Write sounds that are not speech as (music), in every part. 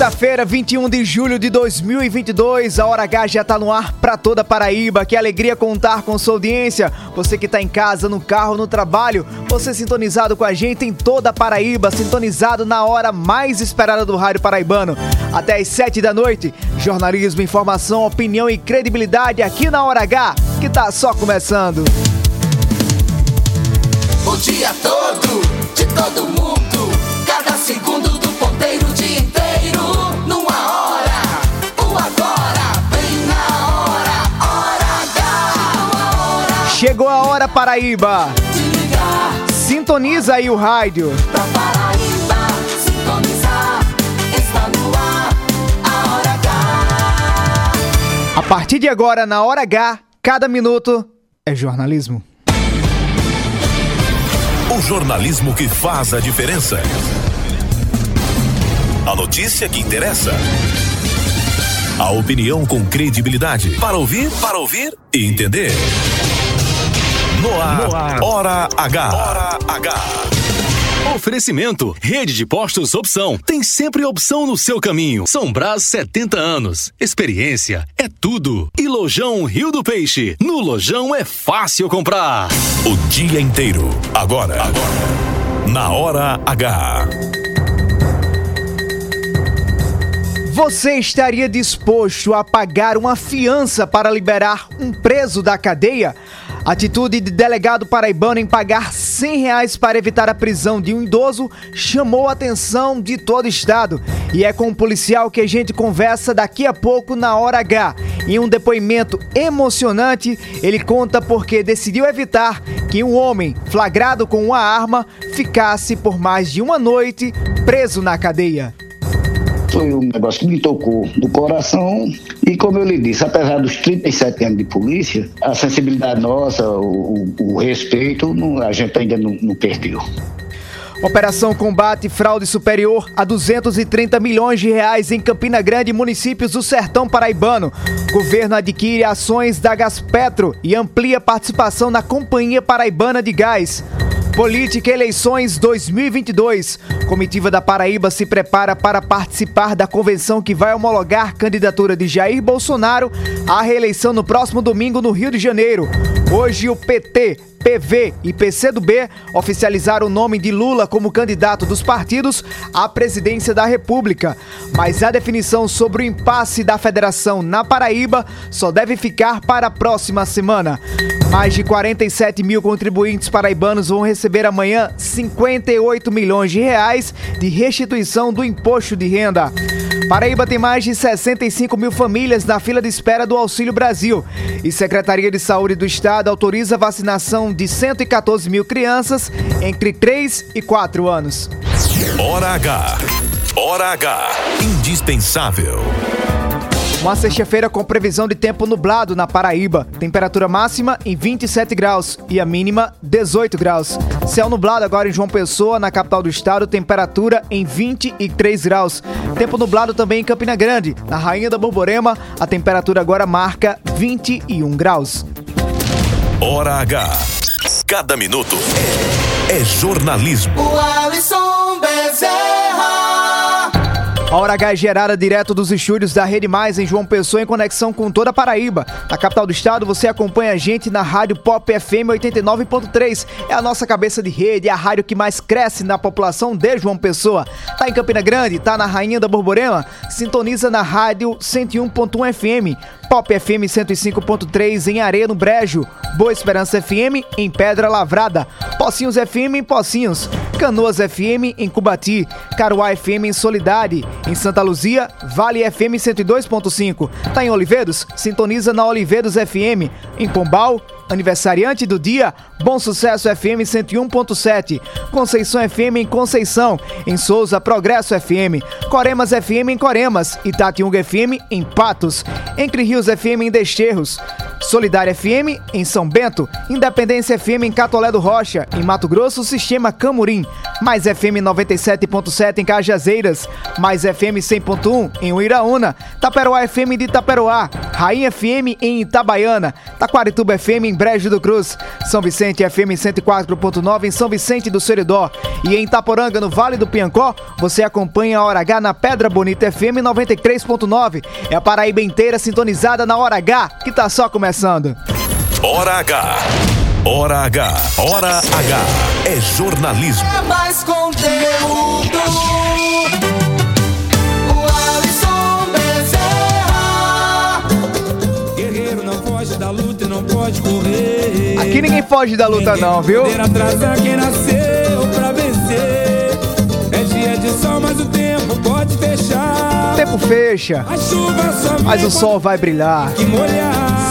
Quinta-feira, 21 de julho de 2022, a Hora H já tá no ar para toda Paraíba. Que alegria contar com sua audiência. Você que tá em casa, no carro, no trabalho, você sintonizado com a gente em toda Paraíba, sintonizado na hora mais esperada do rádio paraibano. Até às 7 da noite, jornalismo, informação, opinião e credibilidade aqui na Hora H, que tá só começando. O dia todo, de todo mundo. Cada segundo do ponteiro, Chegou a hora, Paraíba. Sintoniza aí o rádio. pra Paraíba sintonizar. Está no ar, a Hora H. A partir de agora, na Hora H, cada minuto é jornalismo. O jornalismo que faz a diferença. A notícia que interessa. A opinião com credibilidade. Para ouvir, para ouvir e entender. No ar, Hora H. Hora H. Oferecimento: Rede de Postos Opção. Tem sempre opção no seu caminho. São Brás 70 anos. Experiência é tudo. E Lojão Rio do Peixe. No Lojão é fácil comprar. O dia inteiro. Agora. Agora. Na Hora H. Você estaria disposto a pagar uma fiança para liberar um preso da cadeia? Atitude de delegado paraibano em pagar 100 reais para evitar a prisão de um idoso chamou a atenção de todo o estado. E é com um policial que a gente conversa daqui a pouco na Hora H. Em um depoimento emocionante, ele conta porque decidiu evitar que um homem flagrado com uma arma ficasse por mais de uma noite preso na cadeia. Foi um negócio que me tocou no coração. E como eu lhe disse, apesar dos 37 anos de polícia, a sensibilidade nossa, o, o- o respeito, não- a gente ainda não, não perdeu. Operação combate fraude superior a 230 milhões de reais em Campina Grande municípios do Sertão Paraibano. Governo adquire ações da Gaspetro e amplia participação na Companhia Paraibana de Gás. Política Eleições 2022. Comitiva da Paraíba se prepara para participar da convenção que vai homologar candidatura de Jair Bolsonaro à reeleição no próximo domingo no Rio de Janeiro. Hoje o PT, PV e PCdoB oficializaram o nome de Lula como candidato dos partidos à presidência da República. Mas a definição sobre o impasse da federação na Paraíba só deve ficar para a próxima semana. Mais de 47 mil contribuintes paraibanos vão receber amanhã 58 milhões de reais de restituição do imposto de renda. Paraíba tem mais de 65 mil famílias na fila de espera do Auxílio Brasil. E Secretaria de Saúde do Estado autoriza a vacinação de 114 mil crianças entre 3 e 4 anos. Hora H. Hora H. Indispensável. Uma sexta-feira com previsão de tempo nublado na Paraíba. Temperatura máxima em 27 graus e a mínima 18 graus. Céu nublado agora em João Pessoa, na capital do estado, temperatura em 23 graus. Tempo nublado também em Campina Grande. Na Rainha da Borborema, a temperatura agora marca 21 graus. Hora H. Cada minuto é jornalismo. O Alisson Bezerra. A Hora H é gerada direto dos estúdios da Rede Mais em João Pessoa em conexão com toda a Paraíba. Na capital do estado, você acompanha a gente na Rádio Pop FM 89.3. É a nossa cabeça de rede, é a rádio que mais cresce na população de João Pessoa. Tá em Campina Grande, tá na Rainha da Borborema? Sintoniza na Rádio 101.1 FM. Pop FM 105.3 em Areia no Brejo, Boa Esperança FM em Pedra Lavrada, Pocinhos FM em Pocinhos, Canoas FM em Cubati, Caruá FM em Solidade, em Santa Luzia, Vale FM 102.5. Tá em Oliveiros? Sintoniza na Oliveiros FM. Em Pombal, aniversariante do dia, Bom Sucesso FM 101.7, Conceição FM em Conceição, em Souza Progresso FM, Coremas FM em Coremas, Itatiunga FM em Patos, Entre Rios FM em Desterros, Solidária FM em São Bento, Independência FM em Catolé do Rocha, em Mato Grosso, Sistema Camurim, Mais FM 97.7 em Cajazeiras, Mais FM 100.1 em Uiraúna, Taperoá FM de Itaperoá, Rainha FM em Itabaiana, Taquarituba FM em Brejo do Cruz, São Vicente FM 104.9 em São Vicente do Seridó e em Itaporanga, no Vale do Piancó, você acompanha a Hora H na Pedra Bonita FM 93.9. É a Paraíba inteira sintonizada na Hora H, que tá só começando. Hora H. Hora H. Hora H. É jornalismo. É mais conteúdo. Não pode correr. Aqui ninguém foge da luta não, viu? Atrasar quem nasceu pra vencer. É dia de sol, mas o tempo pode fechar. O tempo fecha, mas o sol vai brilhar.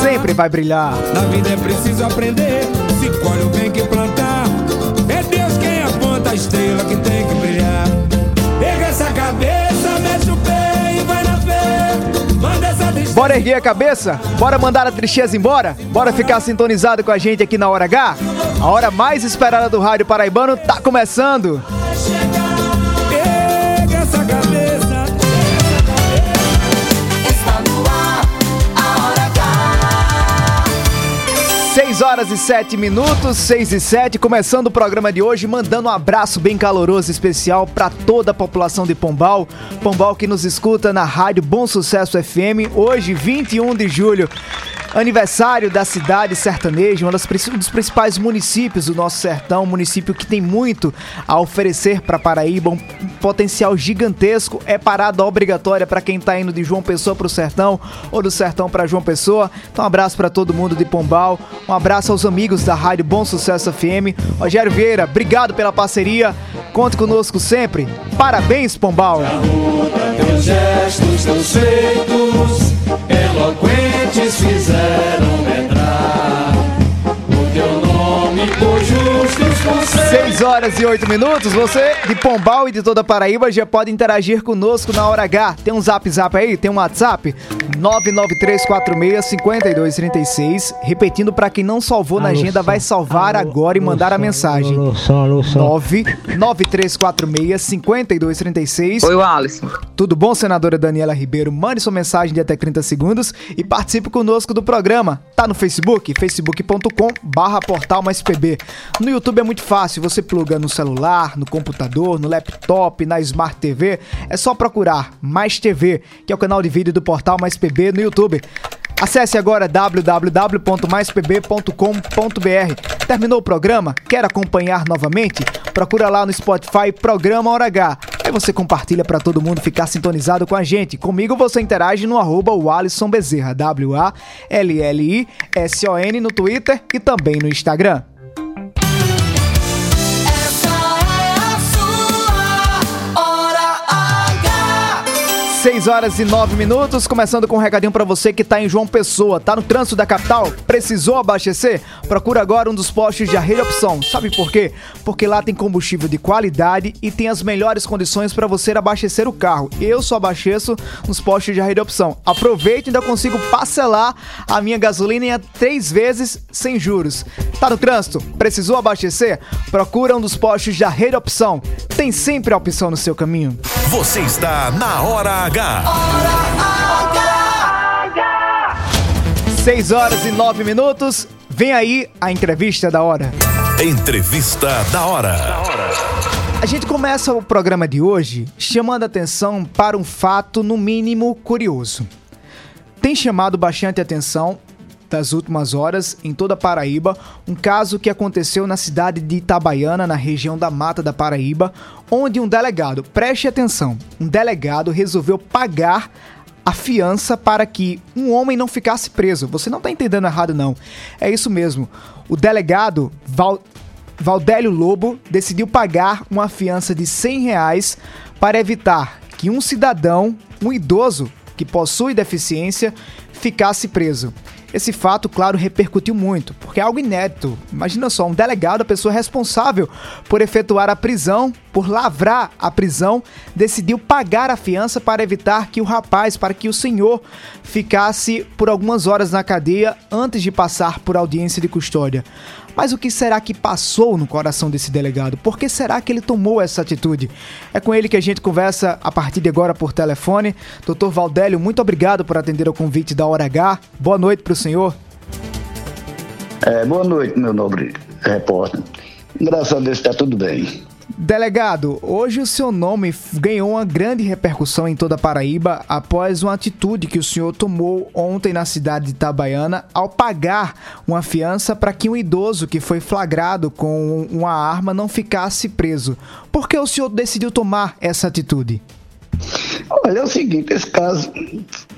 Sempre vai brilhar. Na vida é preciso aprender. Se colhe o bem que plantar. É Deus quem aponta a estrela que tem Bora erguer a cabeça? Bora mandar a tristeza embora? Bora ficar sintonizado com a gente aqui na Hora H? A hora mais esperada do rádio paraibano tá começando. 6 horas e 7 minutos, 6 e 7, começando o programa de hoje, mandando um abraço bem caloroso, especial para toda a população de Pombal. Pombal que nos escuta na rádio Bom Sucesso FM, hoje, 21 de julho. Aniversário da cidade sertaneja, um dos principais municípios do nosso sertão, um município que tem muito a oferecer para Paraíba, um potencial gigantesco. É parada obrigatória para quem tá indo de João Pessoa para o sertão ou do sertão para João Pessoa. Então, um abraço para todo mundo de Pombal, um abraço aos amigos da Rádio Bom Sucesso FM. Rogério Vieira, obrigado pela parceria. Conte conosco sempre. Parabéns, Pombal. Teus gestos, teus feitos eloquentes fizeram medrar o teu nome por justos conselhos. 6 horas e 8 minutos. Você de Pombal e de toda a Paraíba já pode interagir conosco na hora H. Tem um zap zap aí? Tem um WhatsApp? 993465236. Repetindo para quem não salvou na agenda, vai salvar agora e mandar a mensagem. Alô, alô, som. 993465236. Oi, o Alisson. Tudo bom, senadora Daniela Ribeiro? Mande sua mensagem de até 30 segundos e participe conosco do programa. Tá no Facebook? facebook.com barra portal mais pb. No YouTube é muito fácil, você pluga no celular, no computador, no laptop, na Smart TV. É só procurar Mais TV, que é o canal de vídeo do portal Mais PB no YouTube. Acesse agora www.maispb.com.br. Terminou o programa? Quer acompanhar novamente? Procura lá no Spotify Programa Hora H. Aí você compartilha para todo mundo ficar sintonizado com a gente. Comigo você interage no arroba Bezerra, W-A-L-L-I-S-O-N no Twitter e também no Instagram. 6 horas e 9 minutos, começando com um recadinho pra você que tá em João Pessoa, tá no trânsito da capital, precisou abastecer? Procura agora um dos postos de Arreio Opção. Sabe por quê? Porque lá tem combustível de qualidade e tem as melhores condições pra você abastecer o carro. Eu só abasteço nos postos de Arreio Opção. Aproveite e ainda consigo parcelar a minha gasolina em três vezes sem juros. Tá no trânsito? Precisou abastecer? Procura um dos postos de Arreio Opção. Tem sempre a opção no seu caminho. Você está na Hora H. 6 horas e 9 minutos. Vem aí a entrevista da hora. Entrevista da hora. A gente começa o programa de hoje chamando a atenção para um fato, no mínimo, curioso. Tem chamado bastante atenção das últimas horas em toda a Paraíba um caso que aconteceu na cidade de Itabaiana, na região da Mata da Paraíba, onde um delegado, preste atenção, um delegado resolveu pagar a fiança para que um homem não ficasse preso. Você não está entendendo errado, não. É isso mesmo. O delegado Val... Valdélio Lobo decidiu pagar uma fiança de 100 reais para evitar que um cidadão, um idoso que possui deficiência, ficasse preso. Esse fato, claro, repercutiu muito, porque é algo inédito. Imagina só, um delegado, a pessoa responsável por efetuar a prisão, por lavrar a prisão, decidiu pagar a fiança para evitar que o rapaz, para que o senhor ficasse por algumas horas na cadeia antes de passar por audiência de custódia. Mas o que será que passou no coração desse delegado? Por que será que ele tomou essa atitude? É com ele que a gente conversa a partir de agora por telefone. Doutor Valdélio, muito obrigado por atender ao convite da Hora H. Boa noite para o senhor. É, boa noite, meu nobre repórter. Graças a Deus está tudo bem. Delegado, hoje o seu nome ganhou uma grande repercussão em toda a Paraíba após uma atitude que o senhor tomou ontem na cidade de Itabaiana ao pagar uma fiança para que um idoso que foi flagrado com uma arma não ficasse preso. Por que o senhor decidiu tomar essa atitude? Olha, é o seguinte, esse caso,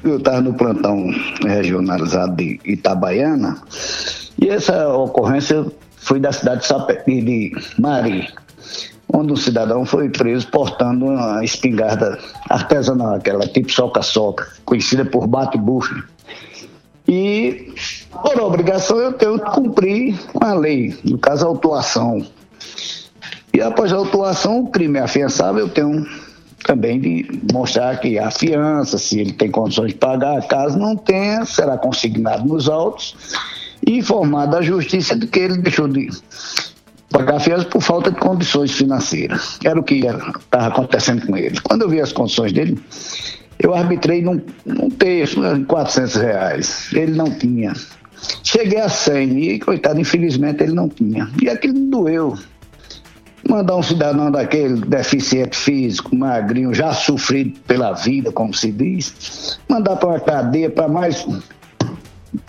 eu estava no plantão regionalizado de Itabaiana e essa ocorrência foi da cidade de Mari onde um cidadão foi preso portando uma espingarda artesanal, aquela tipo soca-soca, conhecida por bate-bucha. E, por obrigação, eu tenho que cumprir a lei, no caso, a autuação. E após a autuação, o crime é afiançável, eu tenho também de mostrar que a fiança, se ele tem condições de pagar, caso não tenha, será consignado nos autos e informado à justiça de que ele deixou de pagar fiança por falta de condições financeiras. Era o que estava acontecendo com ele. Quando eu vi as condições dele, eu arbitrei num, num de 400 reais. Ele não tinha. Cheguei a 100 e, coitado, infelizmente ele não tinha. E aquilo me doeu. Mandar um cidadão daquele deficiente físico, magrinho, já sofrido pela vida, como se diz, mandar para uma cadeia para mais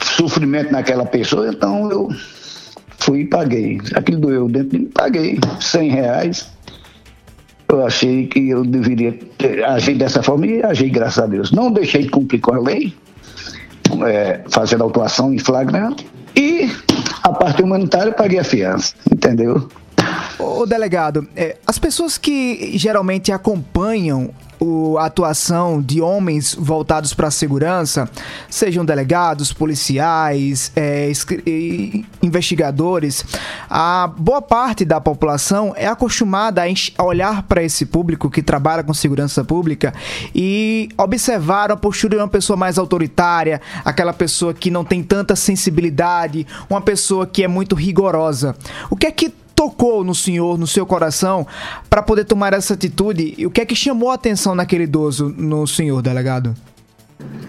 sofrimento naquela pessoa, então eu Fui e paguei. Aquilo doeu dentro de mim, paguei 100 reais. Eu achei que eu deveria ter, agir dessa forma e agi, graças a Deus. Não deixei de cumprir com a lei, é, fazendo autuação em flagrante. E a parte humanitária paguei a fiança, entendeu? Ô delegado, é, as pessoas que geralmente acompanham o, a atuação de homens voltados para a segurança, sejam delegados, policiais, é, investigadores, a boa parte da população é acostumada a olhar para esse público que trabalha com segurança pública e observar a postura de uma pessoa mais autoritária, aquela pessoa que não tem tanta sensibilidade, uma pessoa que é muito rigorosa. O que é que tocou no senhor, no seu coração, para poder tomar essa atitude? E o que é que chamou a atenção naquele idoso no senhor, delegado?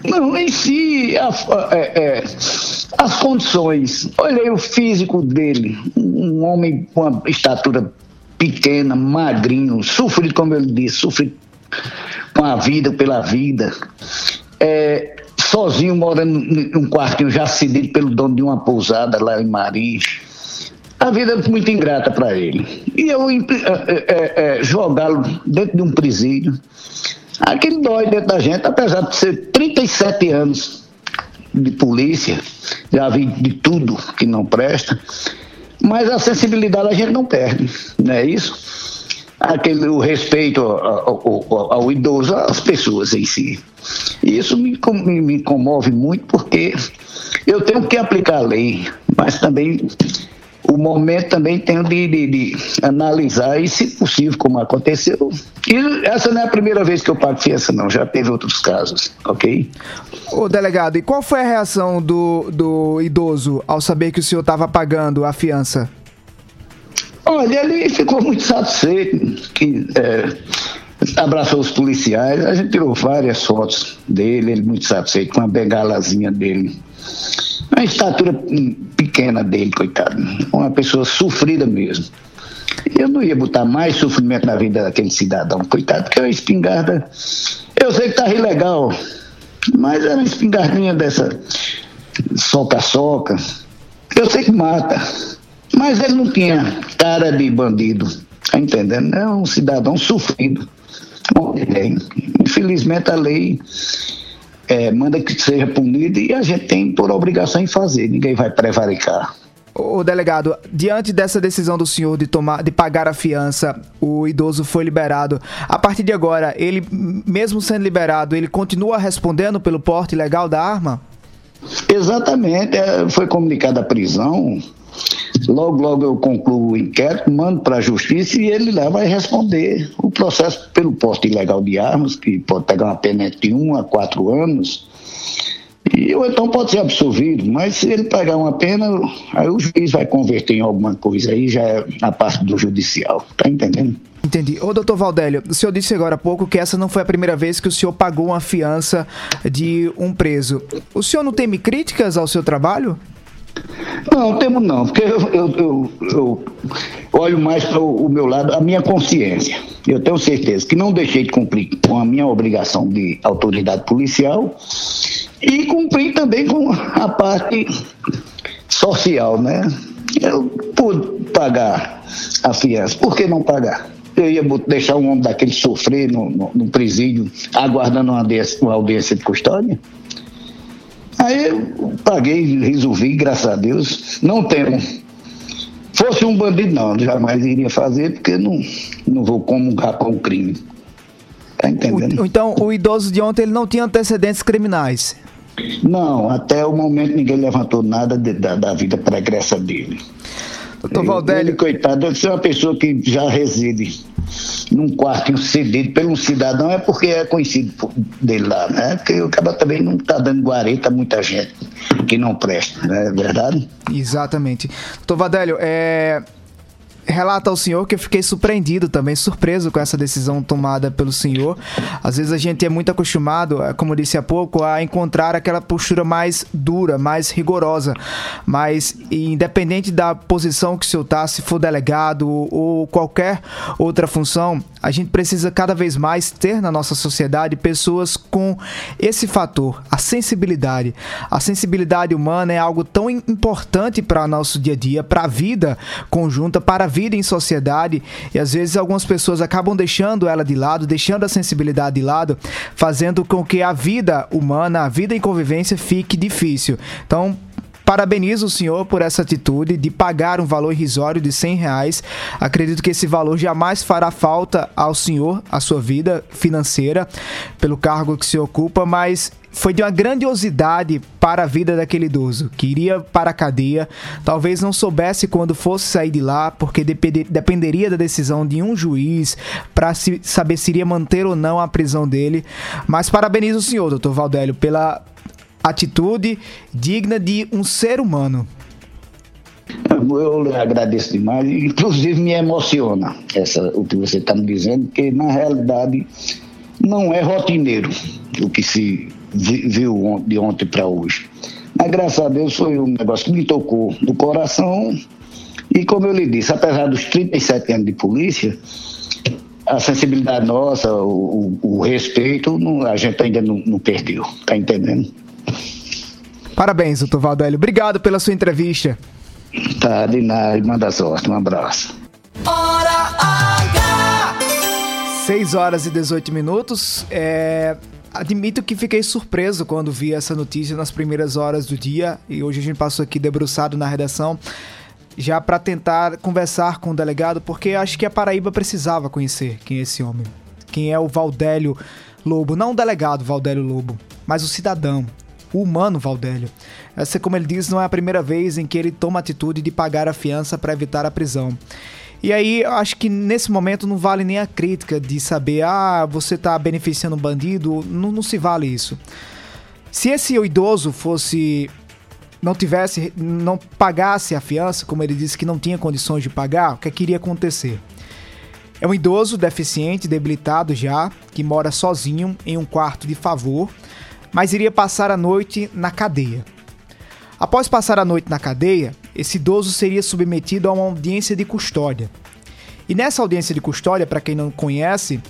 Não, em si, a, é, é, as condições. Olhei o físico dele, um homem com uma estatura pequena, magrinho, sofrido, como ele disse, sofrido com a vida, pela vida. É, sozinho, morando num quartinho já cedido pelo dono de uma pousada lá em Maris a vida é muito ingrata para ele. E eu é, é, jogá-lo dentro de um presídio, aquele dói dentro da gente, apesar de ser 37 anos de polícia, já vi de tudo que não presta, mas a sensibilidade a gente não perde, não é isso? Aquele, o respeito ao, ao, ao idoso, às pessoas em si. E isso me, me, me comove muito porque eu tenho que aplicar a lei, mas também o momento também tem de, de, de, analisar e, se possível, como aconteceu. E essa não é a primeira vez que eu pago fiança, não. Já teve outros casos, ok? Ô, delegado, e qual foi a reação do, do idoso ao saber que o senhor estava pagando a fiança? Olha, ele ficou muito satisfeito, que é, abraçou os policiais, a gente tirou várias fotos dele, ele muito satisfeito com a bengalazinha dele. A estatura pequena dele, coitado. Uma pessoa sofrida mesmo. Eu não ia botar mais sofrimento na vida daquele cidadão, coitado, porque a espingarda. Eu sei que tá ilegal, mas era uma espingardinha dessa soca-soca. Eu sei que mata, mas ele não tinha cara de bandido, tá entendendo? É um cidadão sofrido. Infelizmente a lei é, manda que seja punido e a gente tem por obrigação em fazer, ninguém vai prevaricar. O delegado, diante dessa decisão do senhor de tomar, de pagar a fiança, o idoso foi liberado. A partir de agora, ele, mesmo sendo liberado, ele continua respondendo pelo porte ilegal da arma? Exatamente, é, foi comunicada a prisão. Logo, logo eu concluo o inquérito, mando para a justiça e ele lá vai responder o processo pelo porte ilegal de armas, que pode pegar uma pena de um a quatro anos e, ou então pode ser absolvido, mas se ele pegar uma pena, aí o juiz vai converter em alguma coisa, aí já é na parte do judicial, tá entendendo? Entendi. Ô, doutor Valdélio, o senhor disse agora há pouco que essa não foi a primeira vez que o senhor pagou uma fiança de um preso. O senhor não teme críticas ao seu trabalho? Não, temo não, porque eu, eu, eu, eu olho mais para o meu lado, a minha consciência. Eu tenho certeza que não deixei de cumprir com a minha obrigação de autoridade policial e cumprir também com a parte social, né? Eu pude pagar a fiança, por que não pagar? Eu ia deixar um homem daquele sofrer no, no, no presídio, aguardando uma audiência, uma audiência de custódia? Aí eu paguei, resolvi, graças a Deus, não temo. Fosse um bandido, não, jamais iria fazer, porque não, não vou comungar com o crime. Tá entendendo? O, então, o idoso de ontem ele não tinha antecedentes criminais? Não, até o momento ninguém levantou nada de, da, da vida pregressa dele. Doutor Valdélio. Ele, coitado, deve ser uma pessoa que já reside num quarto cedido pelo um cidadão, é porque é conhecido dele lá, né? Porque o cara também não está dando guareta a muita gente que não presta, não é verdade? Exatamente. Doutor Valdélio, é relata ao senhor que eu fiquei surpreendido também, surpreso com essa decisão tomada pelo senhor. Às vezes a gente é muito acostumado, eh, como disse há pouco, a encontrar aquela postura mais dura, mais rigorosa. Mas independente da posição que o senhor está, se for delegado ou qualquer outra função, a gente precisa cada vez mais ter na nossa sociedade pessoas com esse fator, a sensibilidade. A sensibilidade humana é algo tão importante para o nosso dia a dia, para a vida conjunta, para a vida em sociedade e às vezes algumas pessoas acabam deixando ela de lado, deixando a sensibilidade de lado, fazendo com que a vida humana, a vida em convivência fique difícil. Então, Parabenizo o senhor por essa atitude de pagar um valor irrisório de 100 reais. Acredito que esse valor jamais fará falta ao senhor, à sua vida financeira, pelo cargo que se ocupa, mas foi de uma grandiosidade para a vida daquele idoso, que iria para a cadeia, talvez não soubesse quando fosse sair de lá, porque dependeria da decisão de um juiz para saber se iria manter ou não a prisão dele. Mas parabenizo o senhor, doutor Valdélio, pela atitude digna de um ser humano. Eu agradeço demais, inclusive me emociona essa, o que você está me dizendo, porque na realidade não é rotineiro o que se viu de ontem para hoje. Mas graças a Deus foi um negócio que me tocou no coração. E como eu lhe disse, apesar dos 37 anos de polícia, a sensibilidade nossa, o, o, o respeito, não, a gente ainda não, não perdeu. Tá entendendo? Parabéns, doutor Valdélio. Obrigado pela sua entrevista. Tá, de nada. Manda sorte. Um abraço. Hora H! 6 horas e 18 minutos. É, admito que fiquei surpreso quando vi essa notícia nas primeiras horas do dia e hoje a gente passou aqui debruçado na redação já para tentar conversar com o delegado, porque acho que a Paraíba precisava conhecer quem é esse homem, quem é o Valdélio Lobo, não o delegado Valdélio Lobo, mas o cidadão, o humano Valdélio. Essa, como ele diz, não é a primeira vez em que ele toma a atitude de pagar a fiança para evitar a prisão. E aí, acho que nesse momento não vale nem a crítica de saber, ah, você está beneficiando um bandido, não, não se vale isso. Se esse idoso fosse não tivesse, não pagasse a fiança, como ele disse que não tinha condições de pagar, o que, é que iria acontecer? É um idoso deficiente, debilitado já, que mora sozinho em um quarto de favor, mas iria passar a noite na cadeia. Após passar a noite na cadeia, esse idoso seria submetido a uma audiência de custódia. E nessa audiência de custódia, para quem não conhece,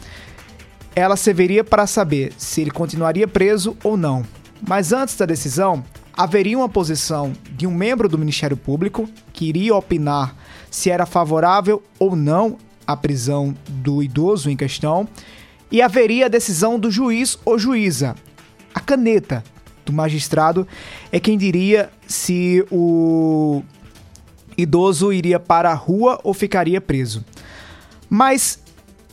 ela serviria para saber se ele continuaria preso ou não. Mas antes da decisão, haveria uma posição de um membro do Ministério Público que iria opinar se era favorável ou não a prisão do idoso em questão, e haveria a decisão do juiz ou juíza, a caneta do magistrado é quem diria se o idoso iria para a rua ou ficaria preso. Mas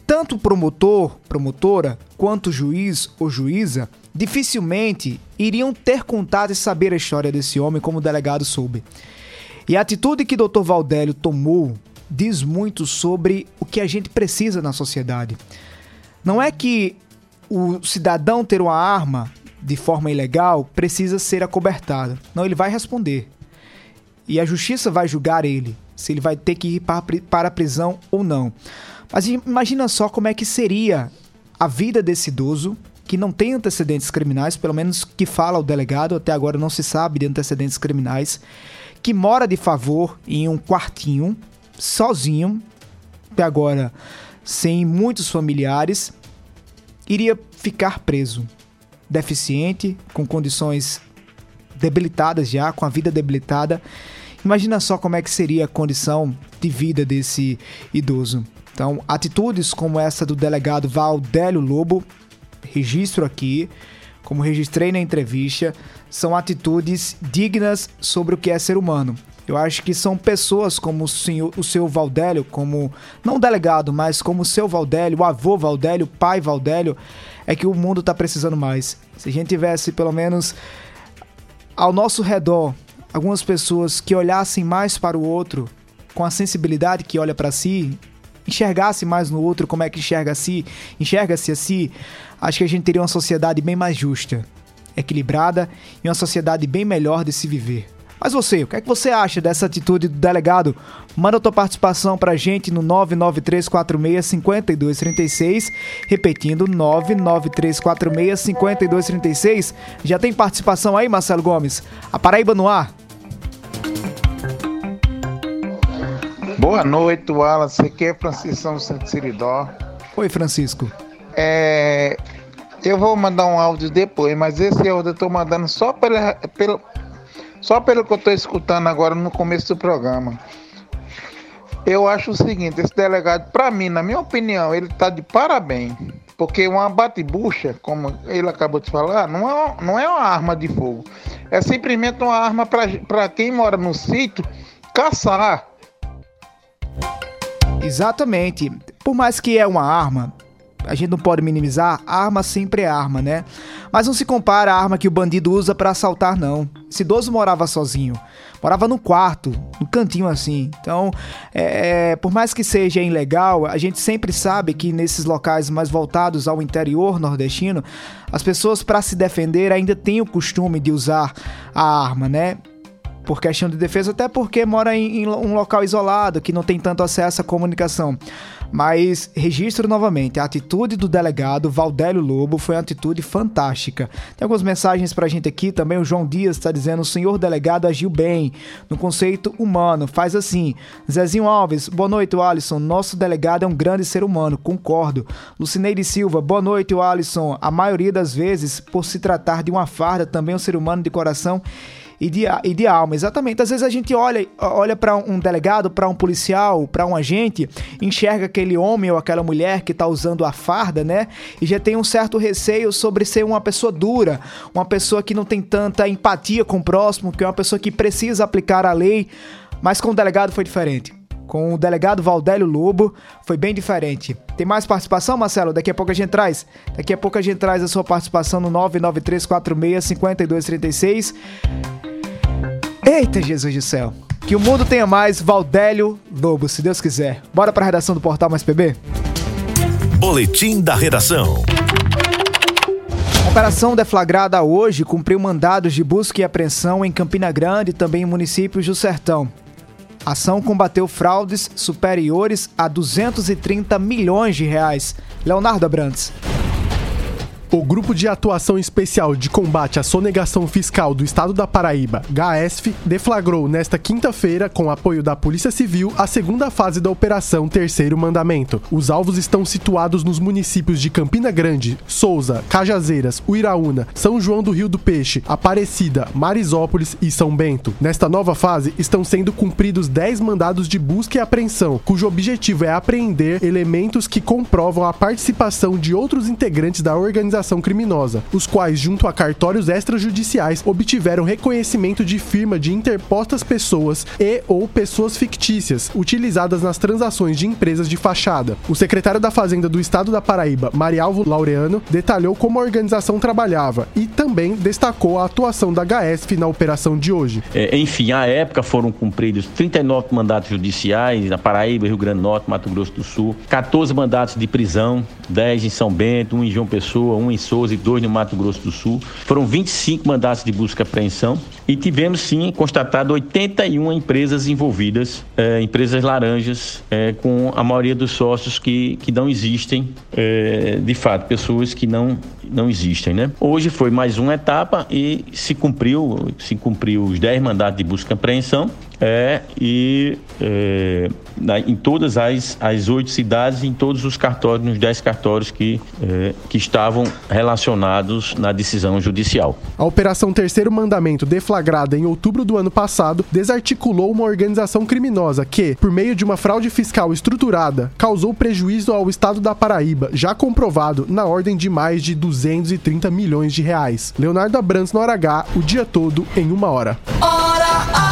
tanto promotor, promotora, quanto juiz ou juíza dificilmente iriam ter contato e saber a história desse homem como o delegado soube. E a atitude que o Dr. Valdélio tomou diz muito sobre o que a gente precisa na sociedade. Não é que o cidadão ter uma arma de forma ilegal precisa ser acobertado. Não, ele vai responder. E a justiça vai julgar ele, se ele vai ter que ir para a prisão ou não. Mas imagina só como é que seria a vida desse idoso que não tem antecedentes criminais, pelo menos que fala o delegado, até agora não se sabe de antecedentes criminais, que mora de favor em um quartinho, sozinho, até agora sem muitos familiares, iria ficar preso, deficiente, com condições debilitadas já, com a vida debilitada. Imagina só como é que seria a condição de vida desse idoso. Então, atitudes como essa do delegado Valdélio Lobo, registro aqui, como registrei na entrevista, são atitudes dignas sobre o que é ser humano. Eu acho que são pessoas como o, senhor, o seu Valdélio, como não delegado, mas como o seu Valdélio, o avô Valdélio, o pai Valdélio, é que o mundo está precisando mais. Se a gente tivesse pelo menos ao nosso redor algumas pessoas que olhassem mais para o outro com a sensibilidade que olha para si, enxergasse mais no outro como é que enxerga si, enxerga-se a si, acho que a gente teria uma sociedade bem mais justa, equilibrada e uma sociedade bem melhor de se viver. Mas você, o que é que você acha dessa atitude do delegado? Manda tua participação pra gente no 993465236, repetindo 993465236. Já tem participação aí, Marcelo Gomes? A Paraíba no ar. Boa noite, Wallace. Aqui é Francisco Santo Siridó. Oi, Francisco. É, eu vou mandar um áudio depois, mas esse áudio eu tô mandando só pela, pelo, só pelo que eu estou escutando agora no começo do programa. Eu acho o seguinte, esse delegado, para mim, na minha opinião, ele está de parabéns. Porque uma bate-bucha, como ele acabou de falar, não é, não é uma arma de fogo. É simplesmente uma arma para quem mora no sítio caçar. Exatamente. Por mais que é uma arma, a gente não pode minimizar, arma sempre é arma, né? Mas não se compara a arma que o bandido usa para assaltar, não. Esse idoso morava sozinho, morava no quarto, no cantinho assim. Então, é, é, por mais que seja ilegal, a gente sempre sabe que nesses locais mais voltados ao interior nordestino, as pessoas para se defender ainda têm o costume de usar a arma, né? por questão de defesa, até porque mora em, em, um local isolado, que não tem tanto acesso à comunicação. Mas registro novamente, a atitude do delegado Valdélio Lobo foi uma atitude fantástica. Tem algumas mensagens pra gente aqui também. O João Dias está dizendo: o senhor delegado agiu bem no conceito humano. Faz assim. Zezinho Alves, boa noite, Alisson. Nosso delegado é um grande ser humano, concordo. Lucineide Silva, boa noite, Alisson. A maioria das vezes, por se tratar de uma farda, também um ser humano de coração e de, e de alma. Exatamente. Às vezes a gente olha, olha para um delegado, para um policial, para um agente, enxerga aquele homem ou aquela mulher que está usando a farda, né? E já tem um certo receio sobre ser uma pessoa dura, uma pessoa que não tem tanta empatia com o próximo, que é uma pessoa que precisa aplicar a lei. Mas com o delegado foi diferente com o delegado Valdélio Lobo, foi bem diferente. Tem mais participação, Marcelo? Daqui a pouco a gente traz. Daqui a pouco a gente traz a sua participação no 993465236. Eita, Jesus do céu. Que o mundo tenha mais Valdélio Lobo, se Deus quiser. Bora pra redação do Portal Mais PB? Boletim da Redação. operação deflagrada hoje cumpriu mandados de busca e apreensão em Campina Grande e também em municípios do Sertão. Ação combateu fraudes superiores a 230 milhões de reais. Leonardo Abrantes. O Grupo de Atuação Especial de Combate à Sonegação Fiscal do Estado da Paraíba, GAESF, deflagrou nesta quinta-feira, com apoio da Polícia Civil, a segunda fase da Operação Terceiro Mandamento. Os alvos estão situados nos municípios de Campina Grande, Souza, Cajazeiras, Uiraúna, São João do Rio do Peixe, Aparecida, Marisópolis e São Bento. Nesta nova fase, estão sendo cumpridos 10 mandados de busca e apreensão, cujo objetivo é apreender elementos que comprovam a participação de outros integrantes da organização organização criminosa, os quais, junto a cartórios extrajudiciais, obtiveram reconhecimento de firma de interpostas pessoas e ou pessoas fictícias utilizadas nas transações de empresas de fachada. O secretário da Fazenda do Estado da Paraíba, Marialvo Laureano, detalhou como a organização trabalhava e também destacou a atuação da HSF na operação de hoje. É, enfim, à época foram cumpridos 39 mandatos judiciais na Paraíba, Rio Grande do Norte, Mato Grosso do Sul, 14 mandatos de prisão, 10 em São Bento, 1 em João Pessoa, 1 em Souza e 2 no Mato Grosso do Sul. Foram 25 mandatos de busca e apreensão e tivemos sim constatado 81 empresas envolvidas, é, empresas laranjas, é, com a maioria dos sócios que, que não existem, é, de fato, pessoas que não, não existem. Né? Hoje foi mais uma etapa e se cumpriu, se cumpriu os 10 mandatos de busca e apreensão é, e é, na, em todas as, as oito cidades, em todos os cartórios, nos dez cartórios que, é, que estavam relacionados na decisão judicial. A Operação Terceiro Mandamento, deflagrada em outubro do ano passado, desarticulou uma organização criminosa que, por meio de uma fraude fiscal estruturada, causou prejuízo ao estado da Paraíba, já comprovado na ordem de mais de 230 milhões de reais. Leonardo Abrantes na hora H, o dia todo em uma hora. Hora H!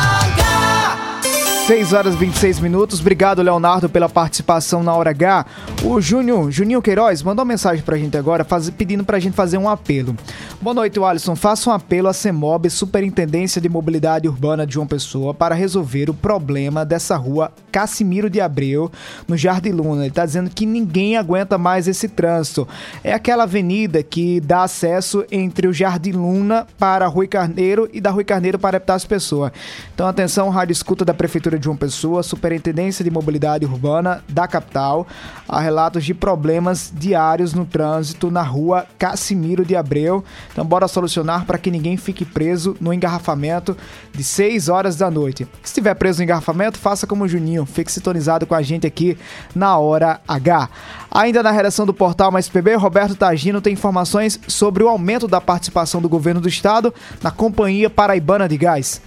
6 horas e 26 minutos. Obrigado, Leonardo, pela participação na hora H. O Júnior, Juninho Queiroz mandou uma mensagem pra gente agora, faz, pedindo pra gente fazer um apelo. Boa noite, Alisson. Faça um apelo à CEMOB, Superintendência de Mobilidade Urbana de João Pessoa, para resolver o problema dessa rua Cassimiro de Abreu, no Jardim Luna. Ele tá dizendo que ninguém aguenta mais esse trânsito. É aquela avenida que dá acesso entre o Jardim Luna para Rui Carneiro e da Rui Carneiro para Epitácio Pessoa. Então, atenção, rádio escuta da Prefeitura de João Pessoa, Superintendência de Mobilidade Urbana da capital, há relatos de problemas diários no trânsito na rua Cassimiro de Abreu. Então, bora solucionar para que ninguém fique preso no engarrafamento de 6 horas da noite. Se estiver preso no engarrafamento, faça como o Juninho, fique sintonizado com a gente aqui na Hora H. Ainda na redação do portal Mais PB, Roberto Tagino tem informações sobre o aumento da participação do governo do estado na Companhia Paraibana de Gás.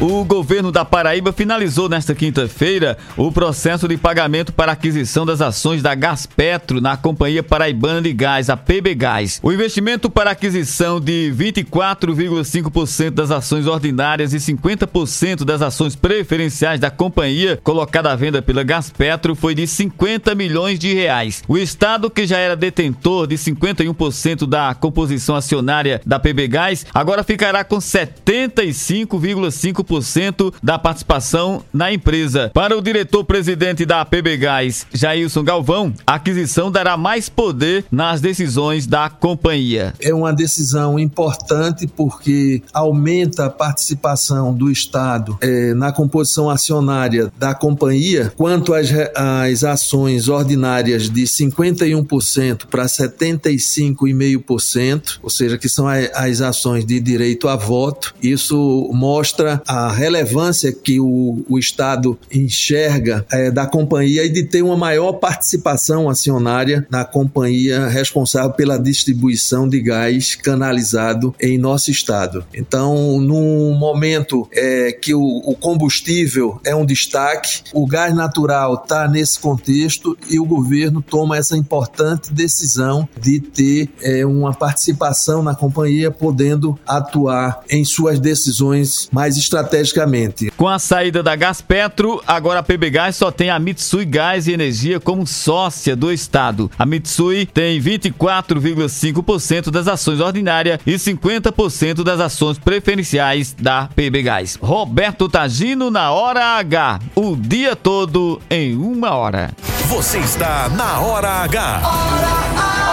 O governo da Paraíba finalizou nesta quinta-feira o processo de pagamento para aquisição das ações da Gaspetro na Companhia Paraibana de Gás, a PB Gás. O investimento para aquisição de 24,5% das ações ordinárias e 50% das ações preferenciais da companhia colocada à venda pela Gaspetro foi de 50 milhões de reais. O estado que já era detentor de 51% da composição acionária da PB Gás agora ficará com 75,5% 5% da participação na empresa. Para o diretor-presidente da PB Gás, Jailson Galvão, a aquisição dará mais poder nas decisões da companhia. É uma decisão importante porque aumenta a participação do Estado eh, na composição acionária da companhia, quanto às, às ações ordinárias de 51% para 75,5%, ou seja, que são as ações de direito a voto. Isso mostra a relevância que o, o Estado enxerga é, da companhia e de ter uma maior participação acionária na companhia responsável pela distribuição de gás canalizado em nosso Estado. Então, num momento é, que o, o combustível é um destaque, o gás natural está nesse contexto e o governo toma essa importante decisão de ter é, uma participação na companhia, podendo atuar em suas decisões mais estrategicamente. Com a saída da Gaspetro, agora a PB Gás só tem a Mitsui Gás e Energia como sócia do Estado. A Mitsui tem 24,5% das ações ordinárias e 50% das ações preferenciais da PB Gás. Roberto Tagino na Hora H. O dia todo em uma hora. Você está na Hora H.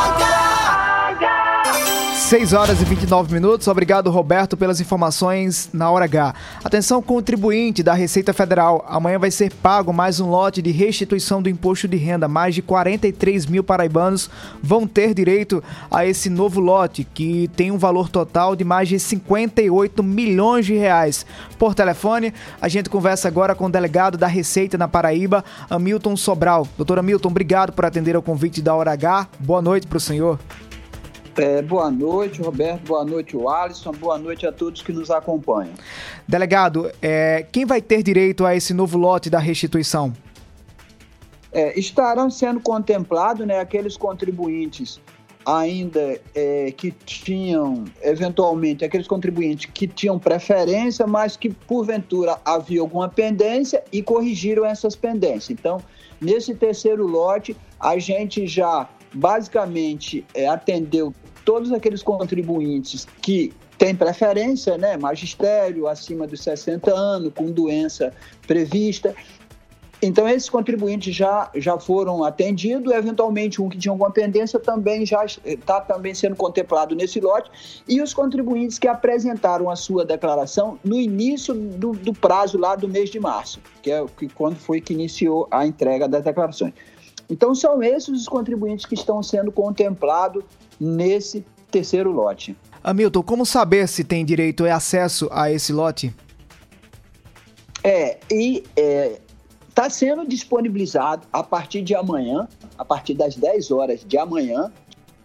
6 horas e 29 minutos. Obrigado, Roberto, pelas informações na hora H. Atenção, contribuinte da Receita Federal. Amanhã vai ser pago mais um lote de restituição do imposto de renda. Mais de 43 mil paraibanos vão ter direito a esse novo lote, que tem um valor total de mais de 58 milhões de reais. Por telefone, a gente conversa agora com o delegado da Receita na Paraíba, Hamilton Sobral. Doutor Hamilton, obrigado por atender ao convite da hora H. Boa noite para o senhor. É, boa noite, Roberto. Boa noite, Alisson. Boa noite a todos que nos acompanham. Delegado, é, quem vai ter direito a esse novo lote da restituição? É, estarão sendo contemplados né, aqueles contribuintes ainda é, que tinham, eventualmente, aqueles contribuintes que tinham preferência, mas que porventura havia alguma pendência e corrigiram essas pendências. Então, nesse terceiro lote, a gente já basicamente é, atendeu todos aqueles contribuintes que têm preferência, né, magistério acima dos 60 anos, com doença prevista, então, esses contribuintes já, já foram atendidos, eventualmente um que tinha alguma pendência também já está também sendo contemplado nesse lote, e os contribuintes que apresentaram a sua declaração no início do, do prazo lá do mês de março, que é que, quando foi que iniciou a entrega das declarações. Então, são esses os contribuintes que estão sendo contemplados nesse terceiro lote. Hamilton, como saber se tem direito e acesso a esse lote? É, e é, está sendo disponibilizado a partir de amanhã, a partir das 10 horas de amanhã,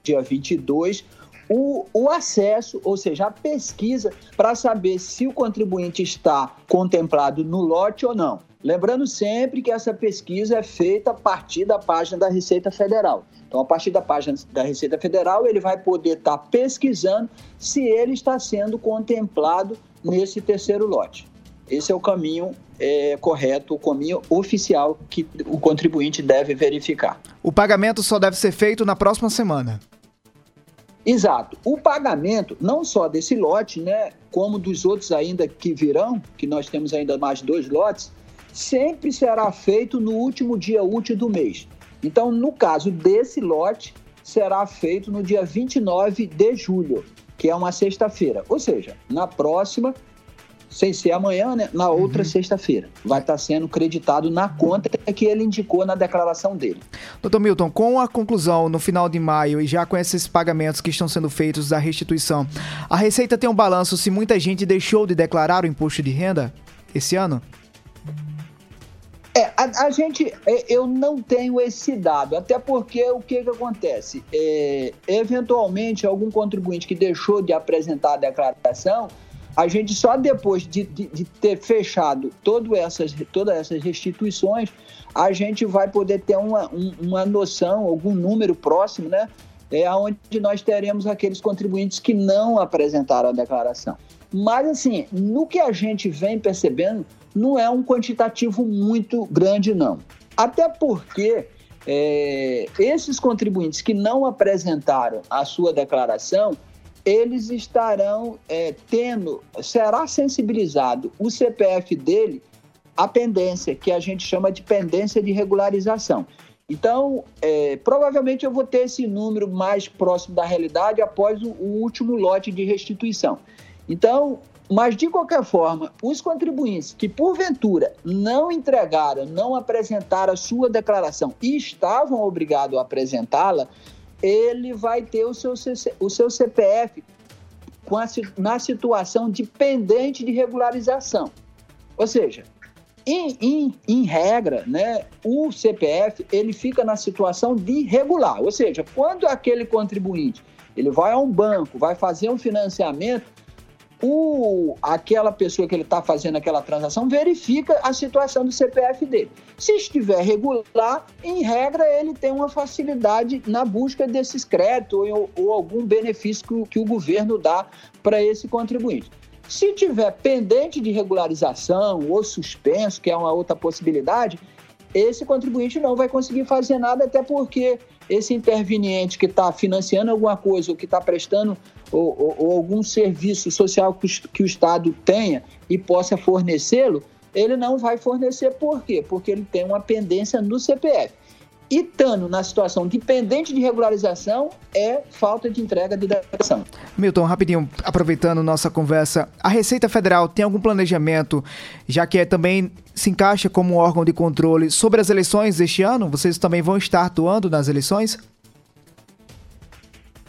dia 22, o, o acesso, ou seja, a pesquisa para saber se o contribuinte está contemplado no lote ou não. Lembrando sempre que essa pesquisa é feita a partir da página da Receita Federal. Então, a partir da página da Receita Federal, ele vai poder estar tá pesquisando se ele está sendo contemplado nesse terceiro lote. Esse é o caminho é, correto, o caminho oficial que o contribuinte deve verificar. O pagamento só deve ser feito na próxima semana. Exato. O pagamento, não só desse lote, né, como dos outros ainda que virão, que nós temos ainda mais dois lotes, sempre será feito no último dia útil do mês. Então, no caso desse lote, será feito no dia 29 de julho, que é uma sexta-feira. Ou seja, na próxima sem ser amanhã, né, na outra uhum. sexta-feira. Vai estar sendo creditado na conta que ele indicou na declaração dele. Doutor Milton, com a conclusão no final de maio e já com esses pagamentos que estão sendo feitos da restituição, a Receita tem um balanço se muita gente deixou de declarar o imposto de renda esse ano? É, a, a, gente, é, eu não tenho esse dado, até porque o que, que acontece? É, eventualmente, algum contribuinte que deixou de apresentar a declaração, a gente só depois de, de, de ter fechado todo essas, todas essas restituições, a gente vai poder ter uma, uma noção, algum número próximo, né? É onde nós teremos aqueles contribuintes que não apresentaram a declaração. Mas, assim, no que a gente vem percebendo, não é um quantitativo muito grande, não. Até porque é, esses contribuintes que não apresentaram a sua declaração, eles estarão é, tendo, será sensibilizado o CPF dele à pendência, que a gente chama de pendência de regularização. Então, é, provavelmente eu vou ter esse número mais próximo da realidade após o, o último lote de restituição. Então, mas de qualquer forma, os contribuintes que porventura não entregaram, não apresentaram a sua declaração e estavam obrigados a apresentá-la, ele vai ter o seu, o seu CPF a, na situação de pendente de regularização. Ou seja, em, em, em, regra, né, o CPF ele fica na situação de regular. Ou seja, quando aquele contribuinte ele vai a um banco, vai fazer um financiamento, o, aquela pessoa que ele está fazendo aquela transação verifica a situação do CPF dele. Se estiver regular, em regra, ele tem uma facilidade na busca desses créditos ou, ou algum benefício que, que o governo dá para esse contribuinte. Se tiver pendente de regularização ou suspenso, que é uma outra possibilidade, esse contribuinte não vai conseguir fazer nada, até porque esse interveniente que está financiando alguma coisa ou que está prestando ou, ou, ou, algum serviço social que, que o Estado tenha e possa fornecê-lo, ele não vai fornecer por quê? Porque ele tem uma pendência no CPF. E estando na situação dependente de regularização, é falta de entrega de declaração. Milton, rapidinho, aproveitando nossa conversa, a Receita Federal tem algum planejamento, já que é, também se encaixa como um órgão de controle sobre as eleições deste ano? Vocês também vão estar atuando nas eleições?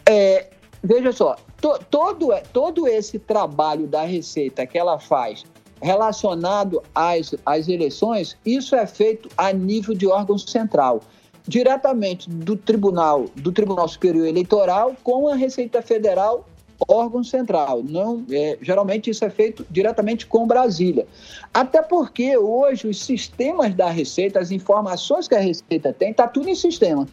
É, veja só, to, todo, todo esse trabalho da Receita que ela faz relacionado às, às eleições, isso é feito a nível de órgão central diretamente do Tribunal, do Tribunal Superior Eleitoral com a Receita Federal, órgão central. Não, é, geralmente isso é feito diretamente com Brasília. Até porque hoje os sistemas da Receita, as informações que a Receita tem, está tudo em sistema.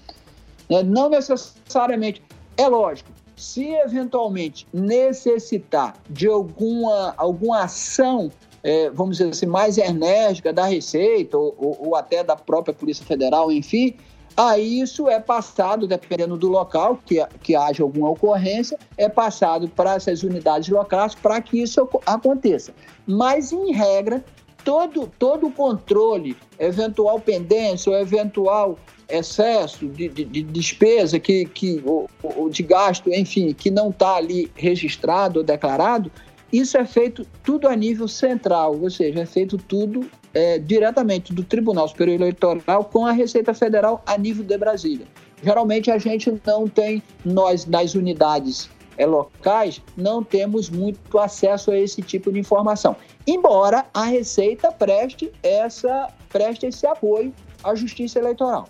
É, não necessariamente É lógico, se eventualmente necessitar de alguma, alguma ação, é, vamos dizer assim, mais enérgica da Receita ou, ou, ou até da própria Polícia Federal, enfim, Aí isso é passado, dependendo do local que, que haja alguma ocorrência, é passado para essas unidades locais para que isso aconteça. Mas, em regra, todo, todo o controle, eventual pendência ou eventual excesso de, de, de despesa que, que, ou, ou de gasto, enfim, que não está ali registrado ou declarado, isso é feito tudo a nível central, ou seja, é feito tudo é, diretamente do Tribunal Superior Eleitoral com a Receita Federal a nível de Brasília. Geralmente a gente não tem, nós nas unidades é, locais, não temos muito acesso a esse tipo de informação. Embora a Receita preste, essa, preste esse apoio à Justiça Eleitoral.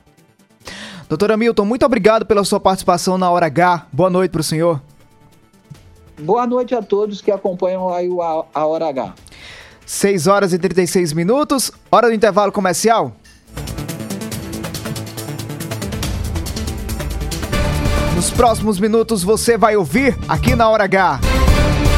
Doutora Milton, muito obrigado pela sua participação na Hora H. Boa noite para o senhor. Boa noite a todos que acompanham aí a Hora H. 6 horas e 36 minutos, hora do intervalo comercial. Nos próximos minutos você vai ouvir aqui na Hora H.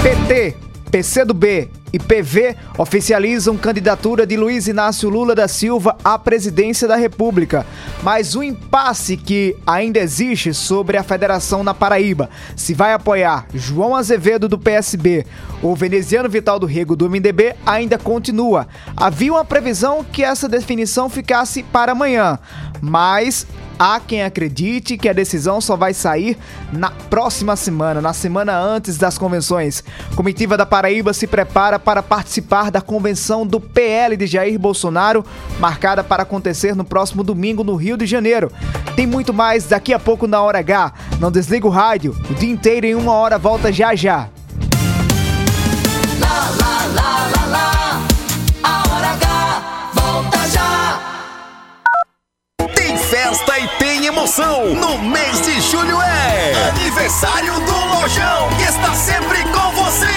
PT, PCdoB e PV oficializam candidatura de Luiz Inácio Lula da Silva à presidência da República. Mas o impasse que ainda existe sobre a federação na Paraíba, se vai apoiar João Azevedo do PSB ou Veneziano Vital do Rego do MDB, ainda continua. Havia uma previsão que essa definição ficasse para amanhã, mas Há quem acredite que a decisão só vai sair na próxima semana, na semana antes das convenções. Comitiva da Paraíba se prepara para participar da convenção do PL de Jair Bolsonaro, marcada para acontecer no próximo domingo no Rio de Janeiro. Tem muito mais daqui a pouco na Hora H. Não desliga o rádio, o dia inteiro em uma hora volta já já. Emoção. No mês de julho é aniversário do Lojão, que está sempre com você.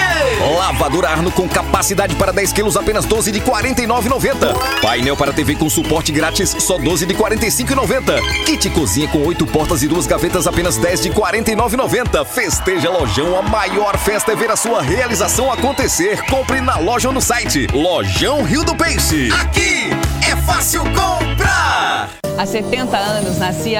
Lavadora Arno com capacidade para 10 quilos, apenas 12 de 49,90. Painel para TV com suporte grátis, só 12 de 45,90. Kit cozinha com 8 portas e duas gavetas, apenas 10 de 49,90. Festeja Lojão, a maior festa é ver a sua realização acontecer. Compre na loja ou no site. Lojão Rio do Peixe. Aqui é fácil comprar. Há 70 anos nascia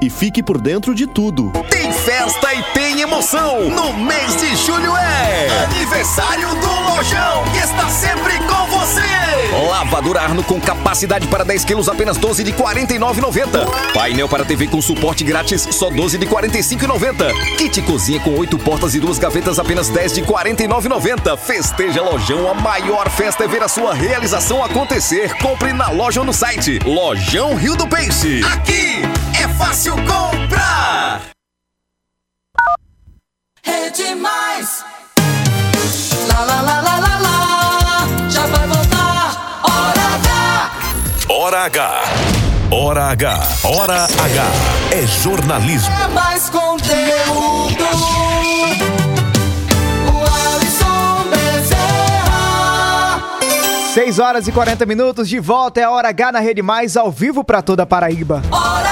e fique por dentro de tudo. Tem festa e tem emoção. No mês de julho é aniversário do Lojão, que está sempre com você. Lavadora Arno com capacidade para 10 quilos, apenas 12 de 49,90. Painel para TV com suporte grátis, só 12 de 45,90. Kit cozinha com 8 portas e duas gavetas, apenas 10 de 49,90. Festeja Lojão, a maior festa é ver a sua realização acontecer. Compre na loja ou no site. Lojão Rio do Peixe. Aqui fácil comprar. É demais. Lá, lá, lá, lá, lá, lá. Já vai voltar. Hora H. Hora H. Hora H. Hora H. É jornalismo. É mais conteúdo. O Alisson Bezerra. 6 horas e 40 minutos, de volta é a Hora H na Rede Mais, ao vivo para toda a Paraíba. Hora.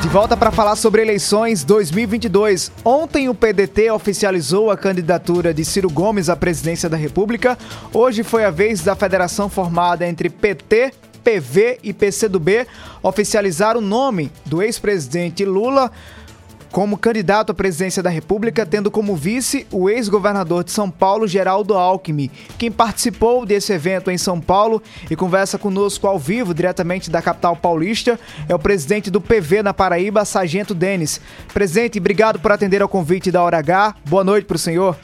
De volta para falar sobre eleições 2022. Ontem o PDT oficializou a candidatura de Ciro Gomes à presidência da República. Hoje foi a vez da federação formada entre PT, PV e PCdoB oficializar o nome do ex-presidente Lula como candidato à presidência da República, tendo como vice o ex-governador de São Paulo, Geraldo Alckmin. Quem participou desse evento em São Paulo e conversa conosco ao vivo, diretamente da capital paulista, é o presidente do PV na Paraíba, Sargento Denis. Presidente, obrigado por atender ao convite da Hora H. Boa noite para o senhor.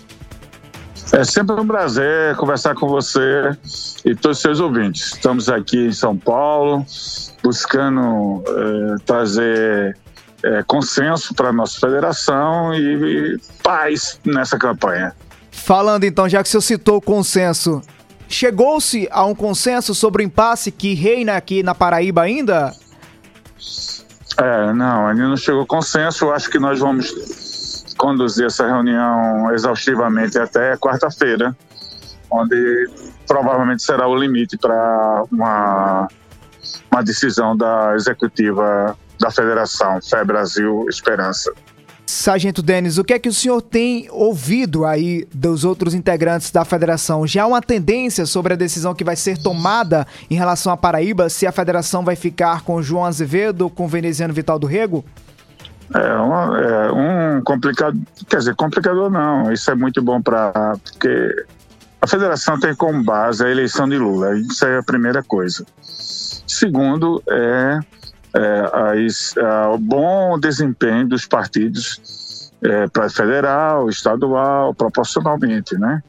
É sempre um prazer conversar com você e todos os seus ouvintes. Estamos aqui em São Paulo buscando eh, trazer eh, consenso para a nossa federação e, e paz nessa campanha. Falando então, já que senhor citou o consenso, chegou-se a um consenso sobre o impasse que reina aqui na Paraíba ainda? É, não, ainda não chegou consenso. Eu acho que nós vamos conduzir essa reunião exaustivamente até quarta-feira, onde provavelmente será o limite para uma, uma decisão da executiva da Federação Fé Brasil Esperança. Sargento Denis, o que é que o senhor tem ouvido aí dos outros integrantes da federação? Já há uma tendência sobre a decisão que vai ser tomada em relação à Paraíba, se a federação vai ficar com João Azevedo ou com Veneziano Vital do Rego? É, uma- é um complicado, quer dizer, complicador não, isso é muito bom para. Porque a federação tem como base a eleição de Lula, isso é a primeira coisa. Segundo, é, é, a- o bom desempenho dos partidos é, para federal, estadual, proporcionalmente, né?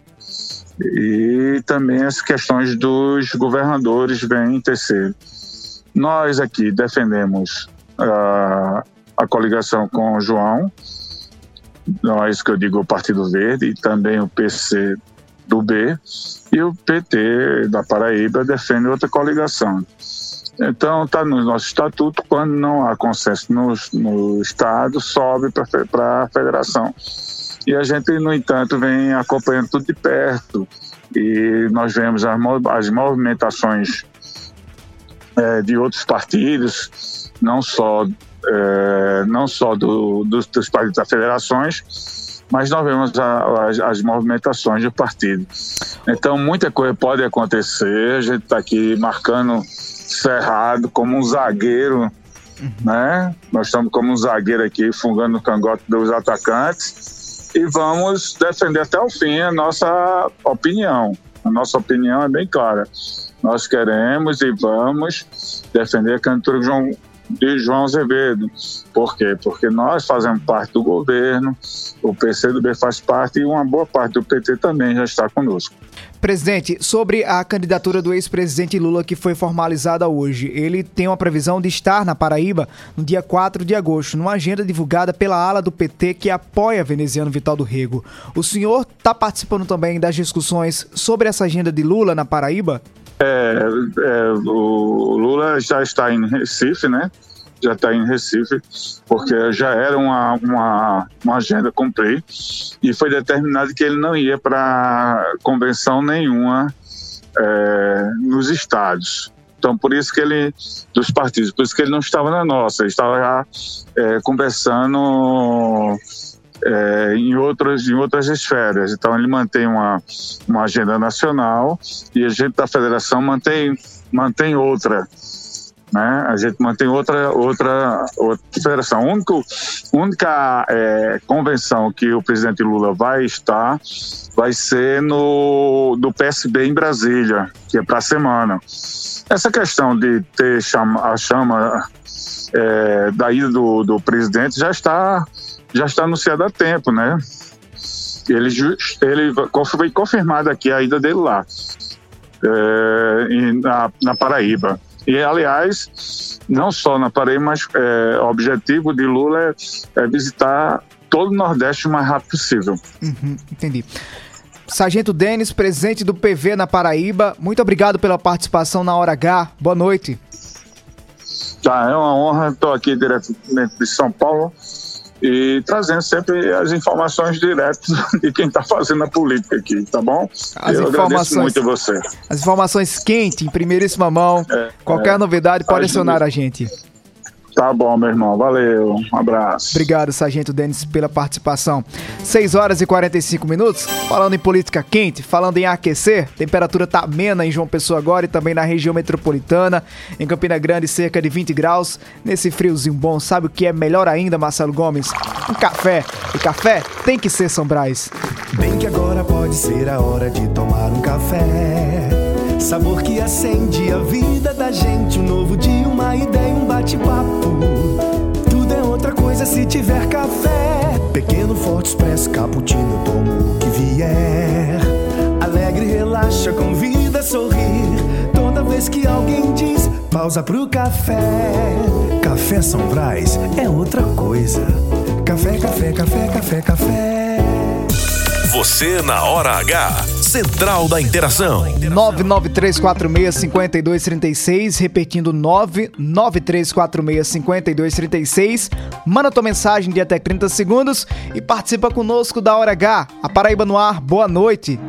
E também as questões dos governadores vêm terceiro. Nós aqui defendemos ah, a coligação com o João, nós que eu digo o Partido Verde e também o PC do B, e o PT da Paraíba defende outra coligação. Então, está no nosso estatuto, quando não há consenso no, no Estado, sobe para a federação. E a gente, no entanto, vem acompanhando tudo de perto. E nós vemos as, as movimentações eh, de outros partidos, não só, eh, não só do- dos, dos partidos das federações, mas nós vemos a- as, as movimentações do partido. Então, muita coisa pode acontecer. A gente está aqui marcando cerrado como um zagueiro, né? Nós estamos como um zagueiro aqui, fungando no cangote dos atacantes e vamos defender até o fim a nossa opinião. A nossa opinião é bem clara. Nós queremos e vamos defender a candidatura de João, de João Azevedo. Por quê? Porque nós fazemos parte do governo, o PCdoB faz parte e uma boa parte do PT também já está conosco. Presidente, sobre a candidatura do ex-presidente Lula que foi formalizada hoje, ele tem uma previsão de estar na Paraíba no dia 4 de agosto, numa agenda divulgada pela ala do PT que apoia Veneziano Vital do Rego. O senhor está participando também das discussões sobre essa agenda de Lula na Paraíba? É, é, o Lula já está em Recife, né? Já está em Recife, porque já era uma, uma, uma agenda cumprir e foi determinado que ele não ia para convenção nenhuma é, nos estados. Então, por isso que ele, dos partidos, por isso que ele não estava na nossa, ele estava já é, conversando é, em, outras, em outras esferas. Então, ele mantém uma, uma agenda nacional e a gente da federação mantém, mantém outra. Né? A gente mantém outra outra outra federação. A única, única é, convenção que o presidente Lula vai estar vai ser no do PSB em Brasília, que é para a semana. Essa questão de ter chama, a chama é, da ida do, do presidente já está já está anunciada há tempo, né? Ele, ele foi confirmado aqui a ida dele lá, é, na, na Paraíba. E, aliás, não só na Paraíba, mas é, o objetivo de Lula é, é, visitar todo o Nordeste o mais rápido possível. Uhum, entendi. Sargento Denis, presidente do PV na Paraíba, muito obrigado pela participação na Hora H. Boa noite. Tá, é uma honra. Estou aqui diretamente de São Paulo e trazendo sempre as informações diretas (laughs) de quem está fazendo a política aqui, tá bom? As Eu agradeço muito a você. As informações quentes, em primeiríssima mão. É, Qualquer é. novidade pode acionar a gente. Tá bom, meu irmão. Valeu. Um abraço. Obrigado, Sargento Denis, pela participação. 6 horas e 45 minutos. Falando em política quente, falando em aquecer, temperatura tá amena em João Pessoa agora e também na região metropolitana. Em Campina Grande, cerca de 20 graus. Nesse friozinho bom, sabe o que é melhor ainda, Marcelo Gomes? Um café. E café tem que ser São Brás. Bem que agora pode ser a hora de tomar um café. Sabor que acende a vida da gente. Um novo dia, uma ideia, um bate-papo. Tudo é outra coisa se tiver café. Pequeno, forte, expresso, cappuccino, tomo o que vier. Alegre, relaxa, convida a sorrir. Toda vez que alguém diz pausa pro café. Café São Brás é outra coisa. Café, café, café, café, café. Você na hora H. Central da Interação. 993465236, repetindo 993465236. Manda tua mensagem de até 30 segundos e participa conosco da Hora H. A Paraíba no ar, boa noite.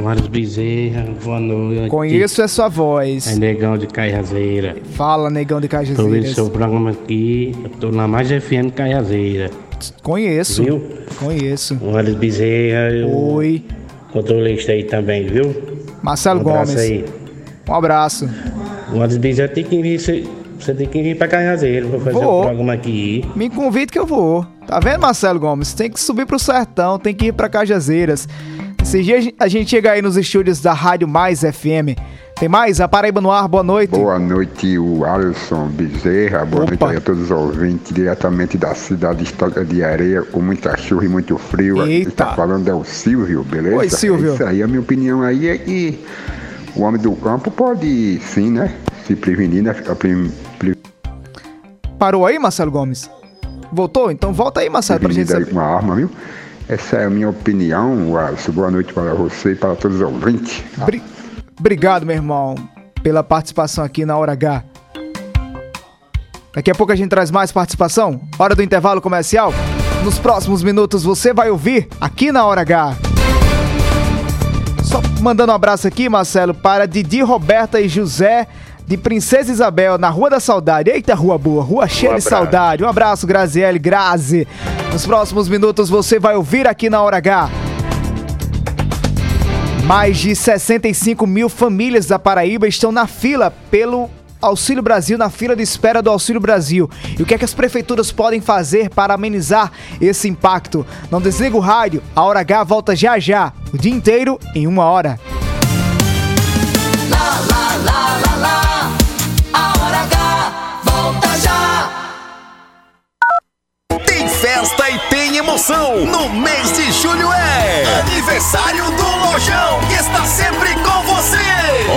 Mário Bezerra, boa noite. Conheço a sua voz. É Negão de Caiazeira. Fala, negão de Tô vendo Cajazeiras. seu programa aqui, eu tô na Mais FM Caiazeira. Conheço. Viu? Conheço. Mário Bezerra, eu... Oi. Controlista aí também, viu? Marcelo um Gomes. aí. Um abraço. O Mário Bezerra tem que vir, você, tem que vir pra Caiazeira pra fazer Vou. o programa aqui. Me convide que eu vou. Tá vendo, Marcelo Gomes? Tem que subir pro sertão, tem que ir pra Cajazeiras. Esses dias a gente chega aí nos estúdios da Rádio Mais FM. Tem mais? A Paraíba no ar, boa noite. Boa noite, o Alisson Bezerra. Boa noite aí a todos os ouvintes, diretamente da cidade histórica de Areia, com muita chuva e muito frio. Eita. Está falando é o Silvio, beleza? Oi, Silvio. É isso aí, a minha opinião aí é que o homem do campo pode sim, né? Se prevenir, né? Ficar pre- pre- Parou aí, Marcelo Gomes? Voltou? Então volta aí, Marcelo, pra gente saber. com a arma, viu? Essa é a minha opinião, Alisson. Boa noite para você e para todos os ouvintes. Bri- Obrigado, meu irmão, pela participação aqui na Hora H. Daqui a pouco a gente traz mais participação. Hora do intervalo comercial. Nos próximos minutos você vai ouvir aqui na Hora H. Só mandando um abraço aqui, Marcelo, para Didi, Roberta e José de Princesa Isabel, na Rua da Saudade. Eita, rua boa, rua cheia de abraço. saudade. Um abraço, Graziele, Grazi. Nos próximos minutos você vai ouvir aqui na Hora H. Mais de 65 mil famílias da Paraíba estão na fila pelo Auxílio Brasil, na fila de espera do Auxílio Brasil. E o que é que as prefeituras podem fazer para amenizar esse impacto? Não desliga o rádio, a Hora H volta já já, o dia inteiro em uma hora. Lá, lá, lá, lá, lá. A hora H volta já. Tem festa e tem emoção. No mês de julho é aniversário do Lojão, que está sempre com você.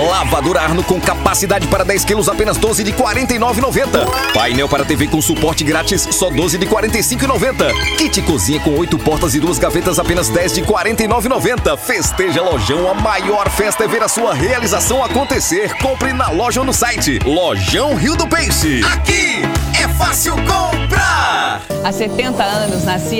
Lavadora Arno com capacidade para 10 quilos, apenas 12 de 49,90. Painel para TV com suporte grátis, só 12 de 45,90. Kit cozinha com 8 portas e duas gavetas, apenas 10 de 49,90. Festeja Lojão, a maior festa é ver a sua realização acontecer. Compre na loja ou no site. Lojão Rio do Peixe. Aqui é fácil comprar. Há 70 anos nascia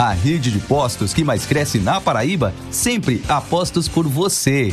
A rede de postos que mais cresce na Paraíba, sempre apostos por você.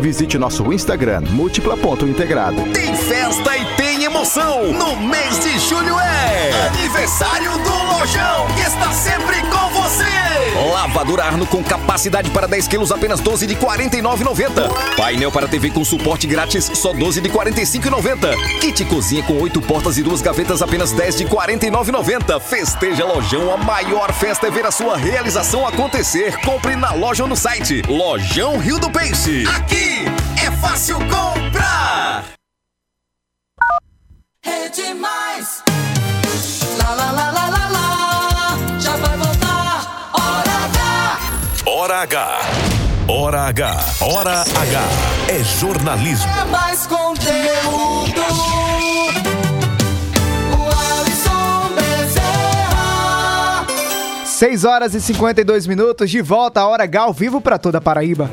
visite nosso Instagram, múltipla.integrado. Tem festa e tem emoção. No mês de julho é aniversário do Lojão, que está sempre com você. Lavadora Arno com capacidade para 10 quilos, apenas 12 de 49,90. Painel para TV com suporte grátis, só 12 de 45,90. Kit cozinha com 8 portas e duas gavetas, apenas 10 de 49,90. Festeja Lojão, a maior festa é ver a sua realização acontecer. Compre na loja ou no site. Lojão Rio do Peixe. Aqui é fácil comprar. É demais. Lá, lá, lá, lá, lá, lá. Já vai voltar. Hora H. Hora H. Hora H. Hora H. É jornalismo. É mais conteúdo. O Alisson Bezerra. 6 horas e 52 minutos, de volta a Hora H ao vivo para toda a Paraíba.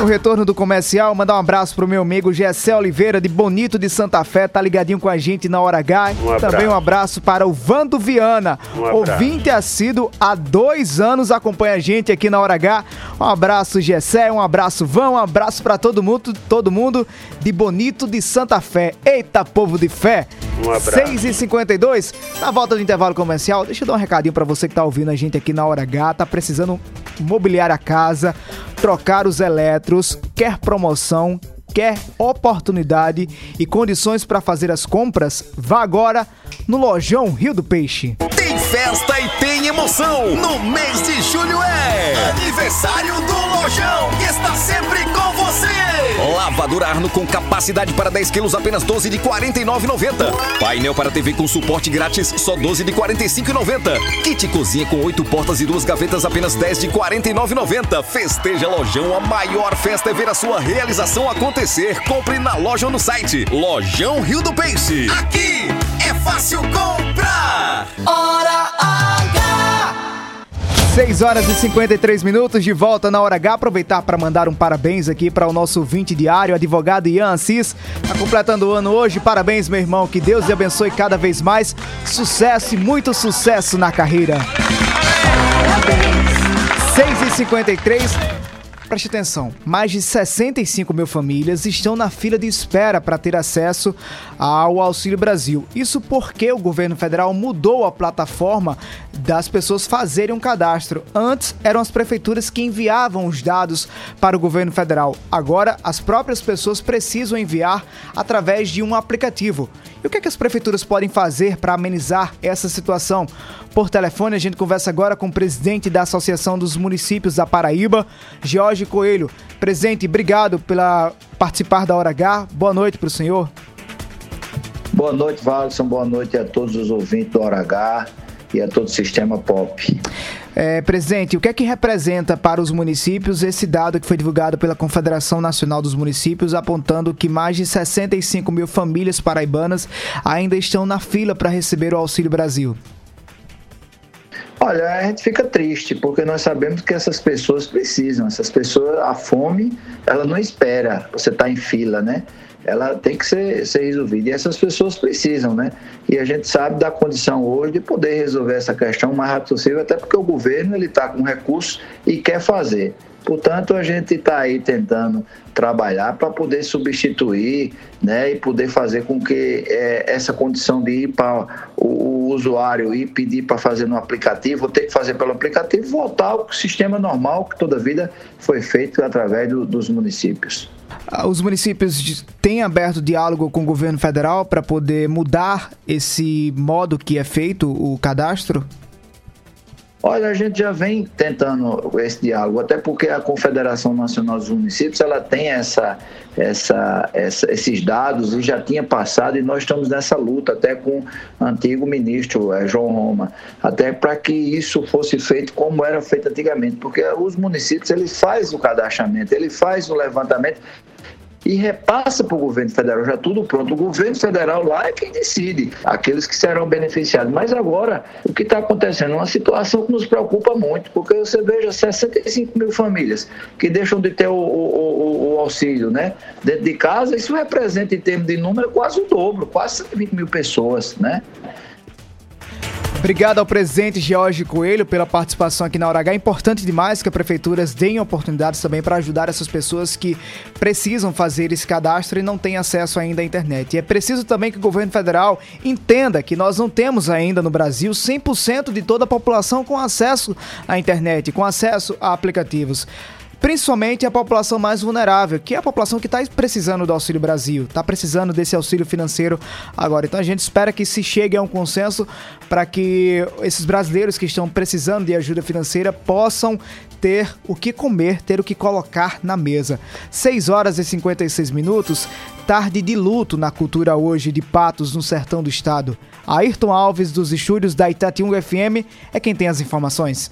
No retorno do comercial, mandar um abraço pro meu amigo Gessé Oliveira, de Bonito de Santa Fé, tá ligadinho com a gente na Hora H. Um. Também um abraço para o Vando Viana, Um ouvinte assíduo, há dois anos acompanha a gente aqui na Hora H. Um abraço, Gessé, um abraço, Vão, um abraço para todo mundo, todo mundo de Bonito de Santa Fé. Eita, povo de fé! Um abraço. 6 e 52 na volta do intervalo comercial, deixa eu dar um recadinho pra você que tá ouvindo a gente aqui na Hora H, tá precisando mobiliar a casa, trocar os quer promoção, quer oportunidade e condições pra fazer as compras? Vá agora no Lojão Rio do Peixe. Tem festa e tem emoção. No mês de julho é aniversário do Lojão, que está sempre com. Lavadora Arno com capacidade para 10 quilos, apenas 12 de 49,90. Painel para TV com suporte grátis, só 12 de 45,90. Kit cozinha com 8 portas e duas gavetas, apenas 10 de 49,90. Festeja Lojão, a maior festa é ver a sua realização acontecer. Compre na loja ou no site. Lojão Rio do Peixe. Aqui é fácil comprar. Hora H. 6 horas e 53 minutos de volta na hora H. Aproveitar para mandar um parabéns aqui para o nosso ouvinte diário, advogado Ian Assis. Tá completando o ano hoje. Parabéns, meu irmão. Que Deus lhe abençoe cada vez mais. Sucesso e muito sucesso na carreira. 6 e 53 Preste atenção, mais de 65 mil famílias estão na fila de espera para ter acesso ao Auxílio Brasil. Isso porque o governo federal mudou a plataforma das pessoas fazerem um cadastro. Antes eram as prefeituras que enviavam os dados para o governo federal. Agora as próprias pessoas precisam enviar através de um aplicativo. E o que, é que as prefeituras podem fazer para amenizar essa situação? Por telefone, a gente conversa agora com o presidente da Associação dos Municípios da Paraíba, Jorge Coelho. Presidente, obrigado pela participar da Hora H. Boa noite para o senhor. Boa noite, Waldson. Boa noite a todos os ouvintes do Hora H e a todo o sistema POP. É, presidente, o que é que representa para os municípios esse dado que foi divulgado pela Confederação Nacional dos Municípios, apontando que mais de 65 mil famílias paraibanas ainda estão na fila para receber o Auxílio Brasil? Olha, a gente fica triste, porque nós sabemos que essas pessoas precisam. Essas pessoas, a fome, ela não espera você estar tá em fila, né? Ela tem que ser, ser resolvida. E essas pessoas precisam, né? E a gente sabe da condição hoje de poder resolver essa questão o mais rápido possível, até porque o governo ele está com recursos e quer fazer. Portanto, a gente está aí tentando trabalhar para poder substituir né, e poder fazer com que é, essa condição de ir para o, o, usuário e pedir para fazer no aplicativo, ou ter que fazer pelo aplicativo, voltar ao sistema normal que toda vida foi feito através do, dos municípios. Ah, os municípios têm aberto diálogo com o governo federal para poder mudar esse modo que é feito o cadastro? Olha, a gente já vem tentando esse diálogo, até porque a Confederação Nacional dos Municípios ela tem essa, essa, essa, esses dados e já tinha passado e nós estamos nessa luta até com o antigo ministro é, João Roma, até para que isso fosse feito como era feito antigamente, porque os municípios ele faz o cadastramento, ele faz o levantamento e repassa para o governo federal, já tudo pronto. O governo federal lá é quem decide, aqueles que serão beneficiados. Mas agora, o que está acontecendo? Uma situação que nos preocupa muito, porque você veja 65 mil famílias que deixam de ter o, o, o, o auxílio né? dentro de casa, isso representa, em termos de número, quase o dobro, quase 120 mil pessoas. Né? Obrigado ao presidente George Coelho pela participação aqui na Hora H. É importante demais que as prefeituras deem oportunidades também para ajudar essas pessoas que precisam fazer esse cadastro e não têm acesso ainda à internet. E é preciso também que o governo federal entenda que nós não temos ainda no Brasil 100% de toda a população com acesso à internet, com acesso a aplicativos principalmente a população mais vulnerável, que é a população que está precisando do Auxílio Brasil, está precisando desse auxílio financeiro agora. Então a gente espera que se chegue a um consenso para que esses brasileiros que estão precisando de ajuda financeira possam ter o que comer, ter o que colocar na mesa. 6 horas e 56 minutos, tarde de luto na cultura hoje de Patos, no sertão do estado. Ayrton Alves, dos estúdios da Itatiunga FM, é quem tem as informações.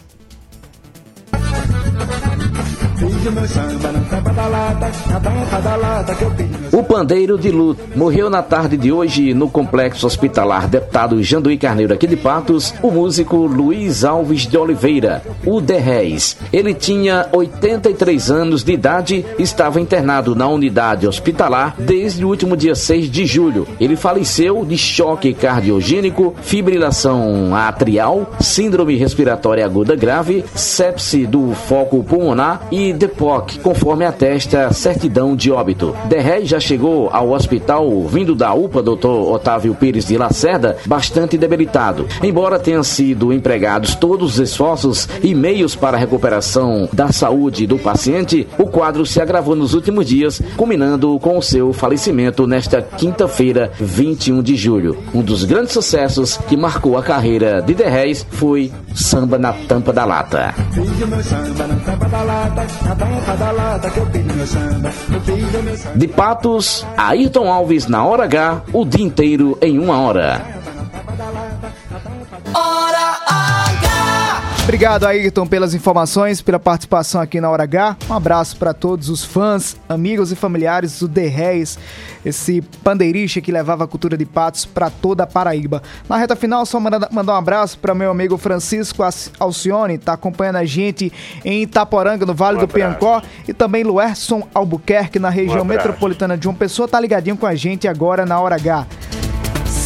O pandeiro de luto morreu na tarde de hoje no complexo hospitalar deputado Janduí Carneiro aqui de Patos, o músico Luiz Alves de Oliveira, o Derrez. Ele tinha 83 anos de idade, estava internado na unidade hospitalar desde o último dia 6 de julho. Ele faleceu de choque cardiogênico, fibrilação atrial, síndrome respiratória aguda grave, sepse do foco pulmonar e DEPOC, conforme atesta certidão de óbito. Derré já chegou ao hospital vindo da UPA Dr. Otávio Pires de Lacerda bastante debilitado. Embora tenham sido empregados todos os esforços e meios para a recuperação da saúde do paciente, o quadro se agravou nos últimos dias, culminando com o seu falecimento nesta quinta-feira, 21 de julho. Um dos grandes sucessos que marcou a carreira de Derrés foi Samba na Tampa da Lata. De Patos, Ayrton Alves na hora H, o dia inteiro em uma hora. Obrigado, Ayrton, pelas informações, pela participação aqui na Hora H. Um abraço para todos os fãs, amigos e familiares do The Reis, esse pandeirista que levava a cultura de patos para toda a Paraíba. Na reta final, só mandar, um abraço para meu amigo Francisco Alcione, está acompanhando a gente em Itaporanga, no Vale um do Piancó, e também Luerson Albuquerque, na região um metropolitana de João Pessoa, tá ligadinho com a gente agora na Hora H.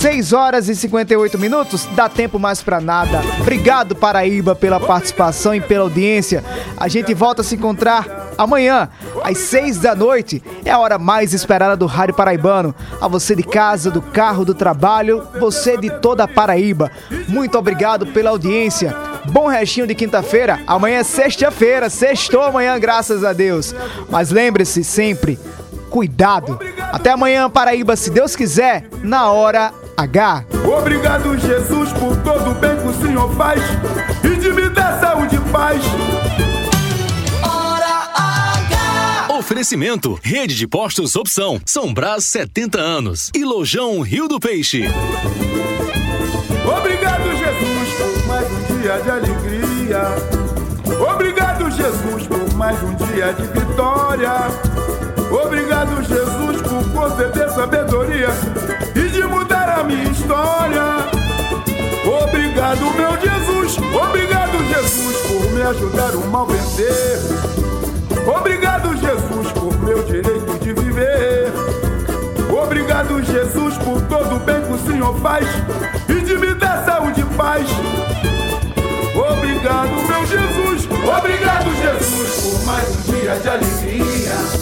6 horas e 58 minutos, dá tempo mais para nada. Obrigado, Paraíba, pela participação e pela audiência. A gente volta a se encontrar amanhã, às 6 da noite. É a hora mais esperada do Rádio Paraibano. A você de casa, do carro, do trabalho, você de toda a Paraíba. Muito obrigado pela audiência. Bom restinho de quinta-feira. Amanhã é sexta-feira. Sextou amanhã, graças a Deus. Mas lembre-se sempre, cuidado. Até amanhã, Paraíba, se Deus quiser, na hora H. Obrigado, Jesus, por todo o bem que o Senhor faz e de me dar saúde e paz. Oferecimento: Rede de Postos Opção, São Brás 70 anos e Lojão Rio do Peixe. Obrigado, Jesus, por mais um dia de alegria. Obrigado, Jesus, por mais um dia de vitória. Obrigado, Jesus, por conceder sabedoria e de mudar a minha história. Obrigado, meu Jesus. Obrigado, Jesus, por me ajudar o mal vencer. Obrigado, Jesus, por meu direito de viver. Obrigado, Jesus, por todo o bem que o Senhor faz e de me dar saúde e paz. Obrigado, meu Jesus. Obrigado, Jesus, por mais um dia de alegria.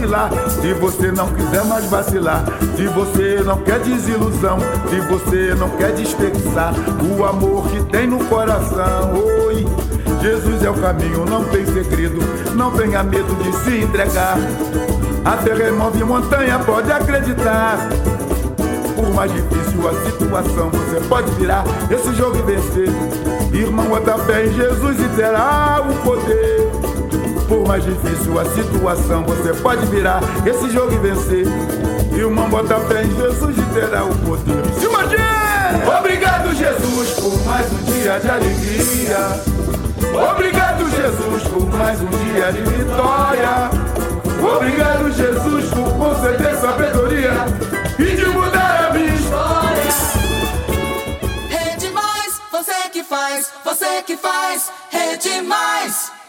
Vacilar, se você não quiser mais vacilar, se você não quer desilusão, se você não quer desperdiçar o amor que tem no coração, oi. Jesus é o caminho, não tem segredo, não tenha medo de se entregar. Até remove montanha, pode acreditar. Por mais difícil a situação, você pode virar esse jogo e vencer. Irmão, bota fé em Jesus e terá o poder. Por mais difícil a situação, você pode virar esse jogo e vencer. Irmão, bota fé em Jesus e terá o poder. Imagine! Obrigado, Jesus, por mais um dia de alegria. Obrigado, Jesus, por mais um dia de vitória. Obrigado, Jesus, por conceder sabedoria e de mudar a minha história. Rede Mais, você que faz, você que faz, Rede Mais.